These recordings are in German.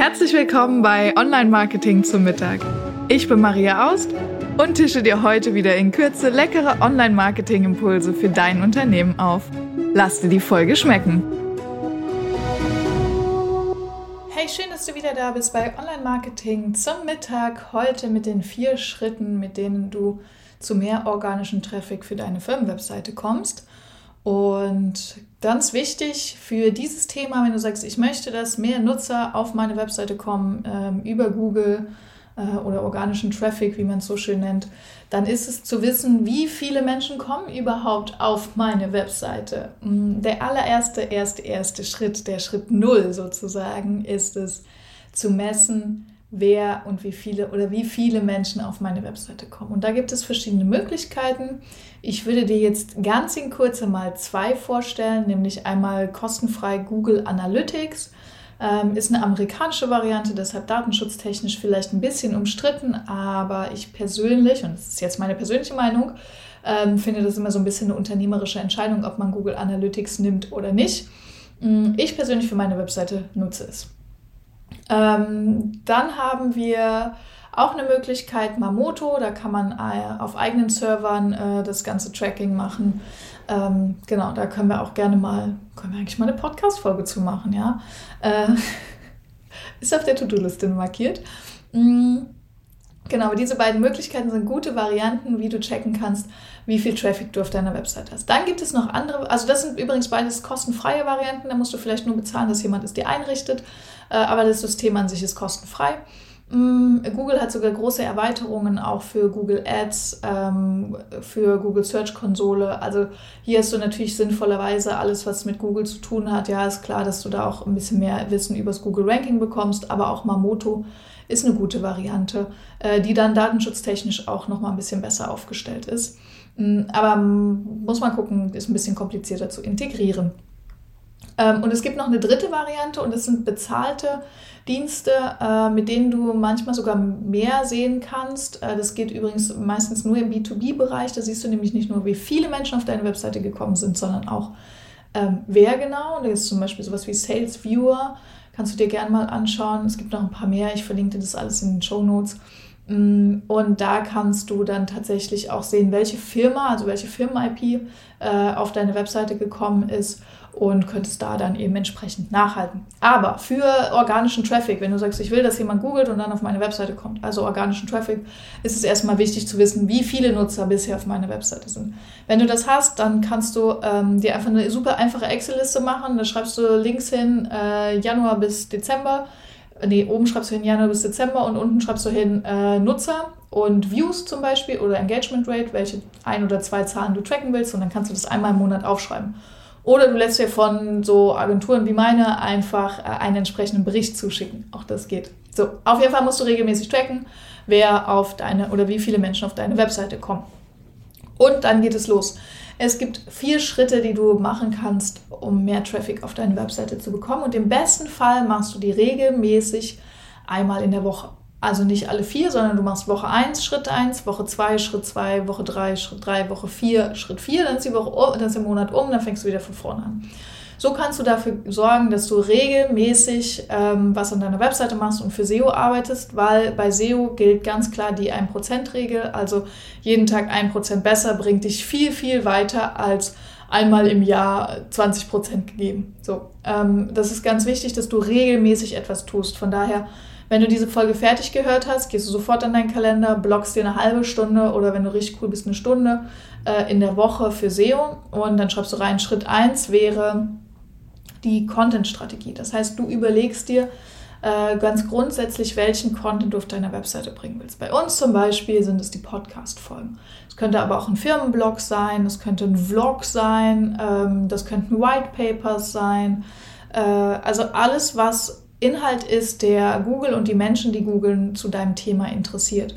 Herzlich willkommen bei Online Marketing zum Mittag. Ich bin Maria Aust und tische dir heute wieder in Kürze leckere Online Marketing Impulse für dein Unternehmen auf. Lass dir die Folge schmecken. Hey, schön, dass du wieder da bist bei Online Marketing zum Mittag. Heute mit den vier Schritten, mit denen du zu mehr organischen Traffic für deine Firmenwebseite kommst. Und ganz wichtig für dieses Thema, wenn du sagst, ich möchte, dass mehr Nutzer auf meine Webseite kommen ähm, über Google äh, oder organischen Traffic, wie man es so schön nennt, dann ist es zu wissen, wie viele Menschen kommen überhaupt auf meine Webseite. Mm, der allererste, erste, erste Schritt, der Schritt Null sozusagen, ist es zu messen, wer und wie viele oder wie viele Menschen auf meine Webseite kommen. Und da gibt es verschiedene Möglichkeiten. Ich würde dir jetzt ganz in Kurze mal zwei vorstellen, nämlich einmal kostenfrei Google Analytics. Ähm, ist eine amerikanische Variante, deshalb datenschutztechnisch vielleicht ein bisschen umstritten, aber ich persönlich, und das ist jetzt meine persönliche Meinung, ähm, finde das immer so ein bisschen eine unternehmerische Entscheidung, ob man Google Analytics nimmt oder nicht. Mm, ich persönlich für meine Webseite nutze es. Ähm, dann haben wir auch eine Möglichkeit Mamoto, da kann man äh, auf eigenen Servern äh, das ganze Tracking machen. Ähm, genau, da können wir auch gerne mal, können wir eigentlich mal eine Podcast-Folge zu machen, ja. Äh, ist auf der To-Do-Liste markiert. Mhm. Genau, diese beiden Möglichkeiten sind gute Varianten, wie du checken kannst, wie viel Traffic du auf deiner Website hast. Dann gibt es noch andere, also das sind übrigens beides kostenfreie Varianten, da musst du vielleicht nur bezahlen, dass jemand es dir einrichtet, äh, aber das System an sich ist kostenfrei. Mm, Google hat sogar große Erweiterungen auch für Google Ads, ähm, für Google Search Konsole. Also hier hast du natürlich sinnvollerweise alles, was mit Google zu tun hat. Ja, ist klar, dass du da auch ein bisschen mehr Wissen über das Google Ranking bekommst, aber auch Mamoto ist eine gute Variante, äh, die dann datenschutztechnisch auch nochmal ein bisschen besser aufgestellt ist. Mm, aber muss man gucken, ist ein bisschen komplizierter zu integrieren. Ähm, und es gibt noch eine dritte Variante und das sind bezahlte Dienste, äh, mit denen du manchmal sogar mehr sehen kannst. Äh, das geht übrigens meistens nur im B2B-Bereich. Da siehst du nämlich nicht nur, wie viele Menschen auf deine Webseite gekommen sind, sondern auch ähm, wer genau. Da ist zum Beispiel sowas wie Sales Viewer. Kannst du dir gerne mal anschauen. Es gibt noch ein paar mehr. Ich verlinke dir das alles in den Show Notes. Mm, und da kannst du dann tatsächlich auch sehen, welche Firma, also welche Firmen-IP äh, auf deine Webseite gekommen ist und könntest da dann eben entsprechend nachhalten. Aber für organischen Traffic, wenn du sagst, ich will, dass jemand googelt und dann auf meine Webseite kommt, also organischen Traffic, ist es erstmal wichtig zu wissen, wie viele Nutzer bisher auf meiner Webseite sind. Wenn du das hast, dann kannst du ähm, dir einfach eine super einfache Excel-Liste machen. Da schreibst du Links hin, äh, Januar bis Dezember. Nee, oben schreibst du hin Januar bis Dezember und unten schreibst du hin äh, Nutzer und Views zum Beispiel oder Engagement Rate, welche ein oder zwei Zahlen du tracken willst und dann kannst du das einmal im Monat aufschreiben. Oder du lässt dir von so Agenturen wie meine einfach äh, einen entsprechenden Bericht zuschicken. Auch das geht. So, auf jeden Fall musst du regelmäßig tracken, wer auf deine oder wie viele Menschen auf deine Webseite kommen. Und dann geht es los. Es gibt vier Schritte, die du machen kannst, um mehr Traffic auf deine Webseite zu bekommen. Und im besten Fall machst du die regelmäßig einmal in der Woche. Also nicht alle vier, sondern du machst Woche 1, Schritt 1, Woche 2, Schritt 2, Woche 3, Schritt 3, Woche 4, Schritt 4, dann ist die Woche dann ist der Monat um, dann fängst du wieder von vorne an. So kannst du dafür sorgen, dass du regelmäßig ähm, was an deiner Webseite machst und für SEO arbeitest, weil bei SEO gilt ganz klar die 1%-Regel. Also jeden Tag 1% besser bringt dich viel, viel weiter als einmal im Jahr 20% gegeben. So, ähm, das ist ganz wichtig, dass du regelmäßig etwas tust. Von daher wenn du diese Folge fertig gehört hast, gehst du sofort an deinen Kalender, blockst dir eine halbe Stunde oder wenn du richtig cool bist, eine Stunde äh, in der Woche für SEO und dann schreibst du rein, Schritt 1 wäre die Content-Strategie. Das heißt, du überlegst dir äh, ganz grundsätzlich, welchen Content du auf deiner Webseite bringen willst. Bei uns zum Beispiel sind es die Podcast-Folgen. Es könnte aber auch ein Firmenblog sein, es könnte ein Vlog sein, ähm, das könnten White Papers sein. Äh, also alles, was Inhalt ist, der Google und die Menschen, die googeln, zu deinem Thema interessiert.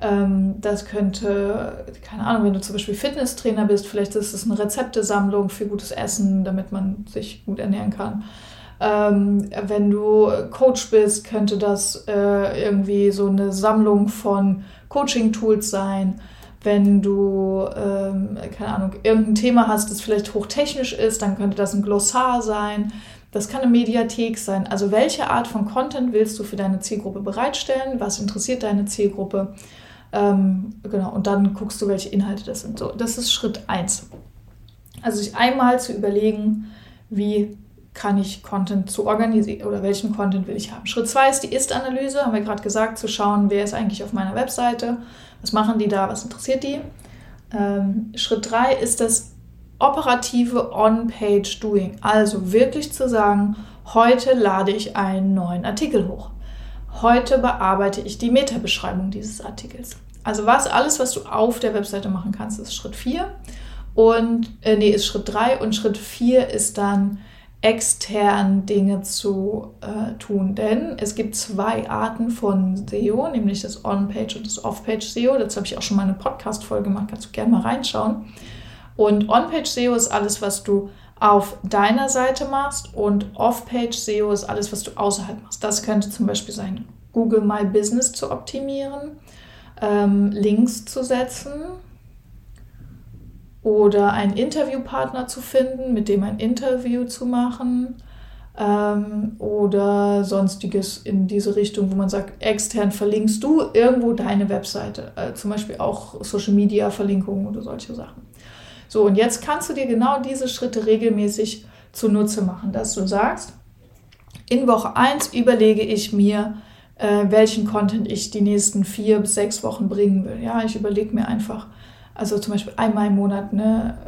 Ähm, das könnte, keine Ahnung, wenn du zum Beispiel Fitnesstrainer bist, vielleicht ist es eine Rezeptesammlung für gutes Essen, damit man sich gut ernähren kann. Ähm, wenn du Coach bist, könnte das äh, irgendwie so eine Sammlung von Coaching-Tools sein. Wenn du, ähm, keine Ahnung, irgendein Thema hast, das vielleicht hochtechnisch ist, dann könnte das ein Glossar sein. Das kann eine Mediathek sein. Also welche Art von Content willst du für deine Zielgruppe bereitstellen? Was interessiert deine Zielgruppe? Ähm, genau, und dann guckst du, welche Inhalte das sind. So, das ist Schritt 1. Also sich einmal zu überlegen, wie kann ich Content zu organisieren oder welchen Content will ich haben. Schritt 2 ist die Ist-Analyse, haben wir gerade gesagt, zu schauen, wer ist eigentlich auf meiner Webseite, was machen die da, was interessiert die. Ähm, Schritt 3 ist das operative On-Page-Doing, also wirklich zu sagen, heute lade ich einen neuen Artikel hoch. Heute bearbeite ich die Meta-Beschreibung dieses Artikels. Also was alles, was du auf der Webseite machen kannst, ist Schritt 4 und äh, nee, ist Schritt 3 und Schritt 4 ist dann extern Dinge zu äh, tun. Denn es gibt zwei Arten von SEO, nämlich das On-Page und das Off-Page SEO. Dazu habe ich auch schon mal eine Podcast-Folge gemacht, kannst du gerne mal reinschauen. Und On-Page SEO ist alles, was du auf deiner Seite machst und Off-Page SEO ist alles, was du außerhalb machst. Das könnte zum Beispiel sein, Google My Business zu optimieren, ähm, Links zu setzen oder einen Interviewpartner zu finden, mit dem ein Interview zu machen ähm, oder sonstiges in diese Richtung, wo man sagt, extern verlinkst du irgendwo deine Webseite, äh, zum Beispiel auch Social Media Verlinkungen oder solche Sachen. So, und jetzt kannst du dir genau diese Schritte regelmäßig zunutze machen, dass du sagst, in Woche 1 überlege ich mir, äh, welchen Content ich die nächsten vier bis sechs Wochen bringen will. Ja, ich überlege mir einfach, also zum Beispiel einmal im Monat eine,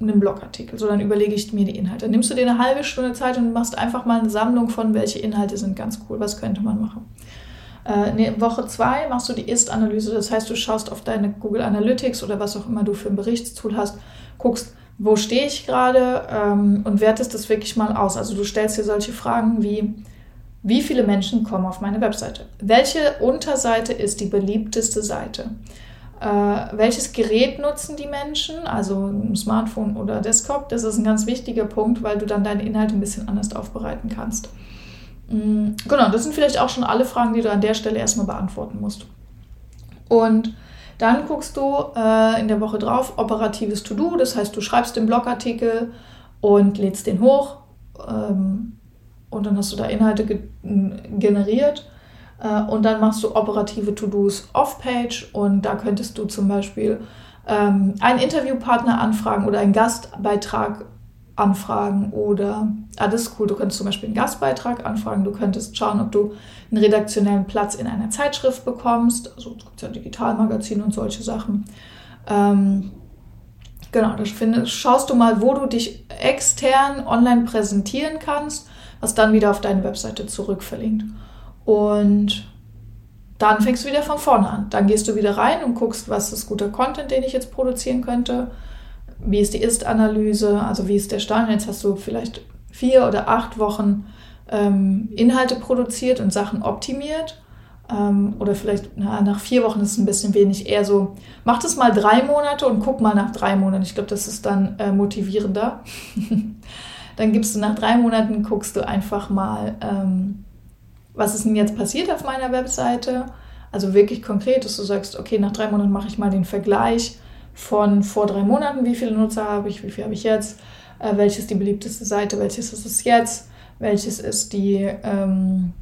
äh, einen Blogartikel. So, dann überlege ich mir die Inhalte. Dann nimmst du dir eine halbe Stunde Zeit und machst einfach mal eine Sammlung von, welche Inhalte sind ganz cool, was könnte man machen. Äh, in Woche 2 machst du die Ist-Analyse, das heißt, du schaust auf deine Google Analytics oder was auch immer du für ein Berichtstool hast, guckst, wo stehe ich gerade ähm, und wertest das wirklich mal aus. Also du stellst dir solche Fragen wie, wie viele Menschen kommen auf meine Webseite? Welche Unterseite ist die beliebteste Seite? Äh, welches Gerät nutzen die Menschen? Also ein Smartphone oder Desktop? Das ist ein ganz wichtiger Punkt, weil du dann deine Inhalte ein bisschen anders aufbereiten kannst. Mm, genau, das sind vielleicht auch schon alle Fragen, die du an der Stelle erstmal beantworten musst. Und dann guckst du äh, in der Woche drauf operatives To-Do, das heißt, du schreibst den Blogartikel und lädst den hoch ähm, und dann hast du da Inhalte ge generiert. Äh, und dann machst du operative To-Dos off-Page. Und da könntest du zum Beispiel ähm, einen Interviewpartner anfragen oder einen Gastbeitrag anfragen oder, ah, das ist cool, du könntest zum Beispiel einen Gastbeitrag anfragen, du könntest schauen, ob du einen redaktionellen Platz in einer Zeitschrift bekommst, also es gibt ja Digitalmagazin und solche Sachen. Ähm, genau, da finde, schaust du mal, wo du dich extern online präsentieren kannst, was dann wieder auf deine Webseite zurückverlinkt. Und dann fängst du wieder von vorne an. Dann gehst du wieder rein und guckst, was ist guter Content, den ich jetzt produzieren könnte wie ist die Ist-Analyse, also wie ist der Stand. Jetzt hast du vielleicht vier oder acht Wochen ähm, Inhalte produziert und Sachen optimiert. Ähm, oder vielleicht na, nach vier Wochen ist es ein bisschen wenig. Eher so, mach das mal drei Monate und guck mal nach drei Monaten. Ich glaube, das ist dann äh, motivierender. dann gibst du nach drei Monaten, guckst du einfach mal, ähm, was ist denn jetzt passiert auf meiner Webseite. Also wirklich konkret, dass du sagst, okay, nach drei Monaten mache ich mal den Vergleich von vor drei Monaten, wie viele Nutzer habe ich, wie viel habe ich jetzt, äh, welches die beliebteste Seite, welches ist es jetzt, welches ist die ähm,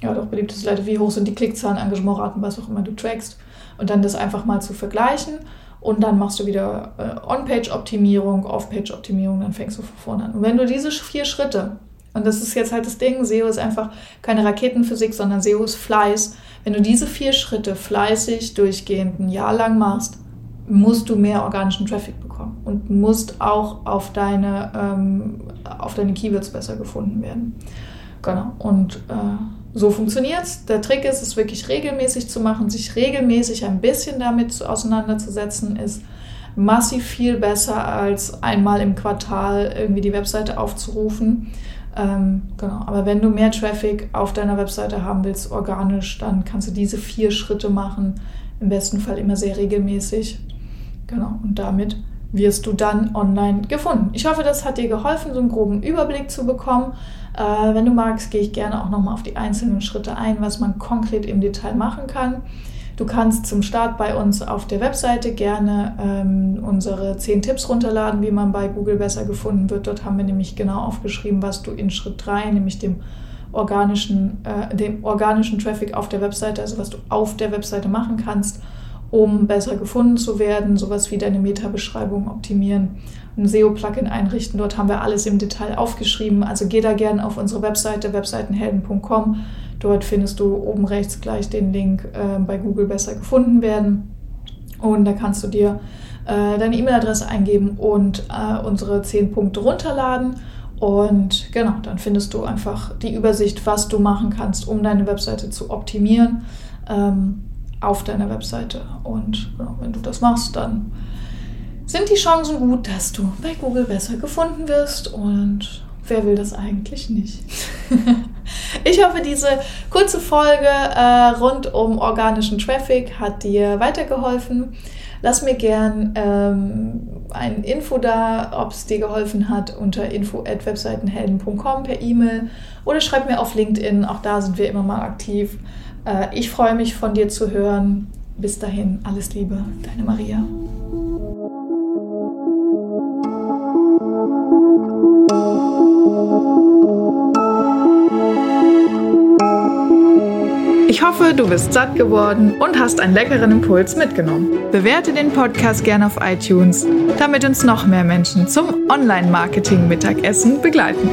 ja, doch beliebteste Seite, wie hoch sind die Klickzahlen, Engagementraten, was auch immer du trackst und dann das einfach mal zu vergleichen und dann machst du wieder äh, On-Page-Optimierung, Off-Page-Optimierung, dann fängst du von vorne an. Und wenn du diese vier Schritte, und das ist jetzt halt das Ding, SEO ist einfach keine Raketenphysik, sondern SEO ist Fleiß, wenn du diese vier Schritte fleißig durchgehend ein Jahr lang machst, musst du mehr organischen Traffic bekommen und musst auch auf deine, ähm, auf deine Keywords besser gefunden werden. Genau. Und äh, so funktioniert es. Der Trick ist, es wirklich regelmäßig zu machen, sich regelmäßig ein bisschen damit auseinanderzusetzen, ist massiv viel besser als einmal im Quartal irgendwie die Webseite aufzurufen. Ähm, genau. Aber wenn du mehr Traffic auf deiner Webseite haben willst, organisch, dann kannst du diese vier Schritte machen. Im besten Fall immer sehr regelmäßig. Genau, und damit wirst du dann online gefunden. Ich hoffe, das hat dir geholfen, so einen groben Überblick zu bekommen. Äh, wenn du magst, gehe ich gerne auch nochmal auf die einzelnen Schritte ein, was man konkret im Detail machen kann. Du kannst zum Start bei uns auf der Webseite gerne ähm, unsere 10 Tipps runterladen, wie man bei Google besser gefunden wird. Dort haben wir nämlich genau aufgeschrieben, was du in Schritt 3, nämlich dem organischen, äh, dem organischen Traffic auf der Webseite, also was du auf der Webseite machen kannst, um besser gefunden zu werden, sowas wie deine Meta-Beschreibung optimieren, ein SEO-Plugin einrichten. Dort haben wir alles im Detail aufgeschrieben. Also geh da gerne auf unsere Webseite, webseitenhelden.com. Dort findest du oben rechts gleich den Link äh, bei Google besser gefunden werden. Und da kannst du dir äh, deine E-Mail-Adresse eingeben und äh, unsere 10 Punkte runterladen. Und genau, dann findest du einfach die Übersicht, was du machen kannst, um deine Webseite zu optimieren ähm, auf deiner Webseite. Und genau, wenn du das machst, dann sind die Chancen gut, dass du bei Google besser gefunden wirst. Und wer will das eigentlich nicht? ich hoffe, diese kurze Folge äh, rund um organischen Traffic hat dir weitergeholfen. Lass mir gern ähm, ein Info da, ob es dir geholfen hat, unter info.webseitenhelden.com per E-Mail oder schreib mir auf LinkedIn. Auch da sind wir immer mal aktiv. Äh, ich freue mich, von dir zu hören. Bis dahin, alles Liebe, deine Maria. Ich hoffe, du bist satt geworden und hast einen leckeren Impuls mitgenommen. Bewerte den Podcast gerne auf iTunes, damit uns noch mehr Menschen zum Online-Marketing-Mittagessen begleiten.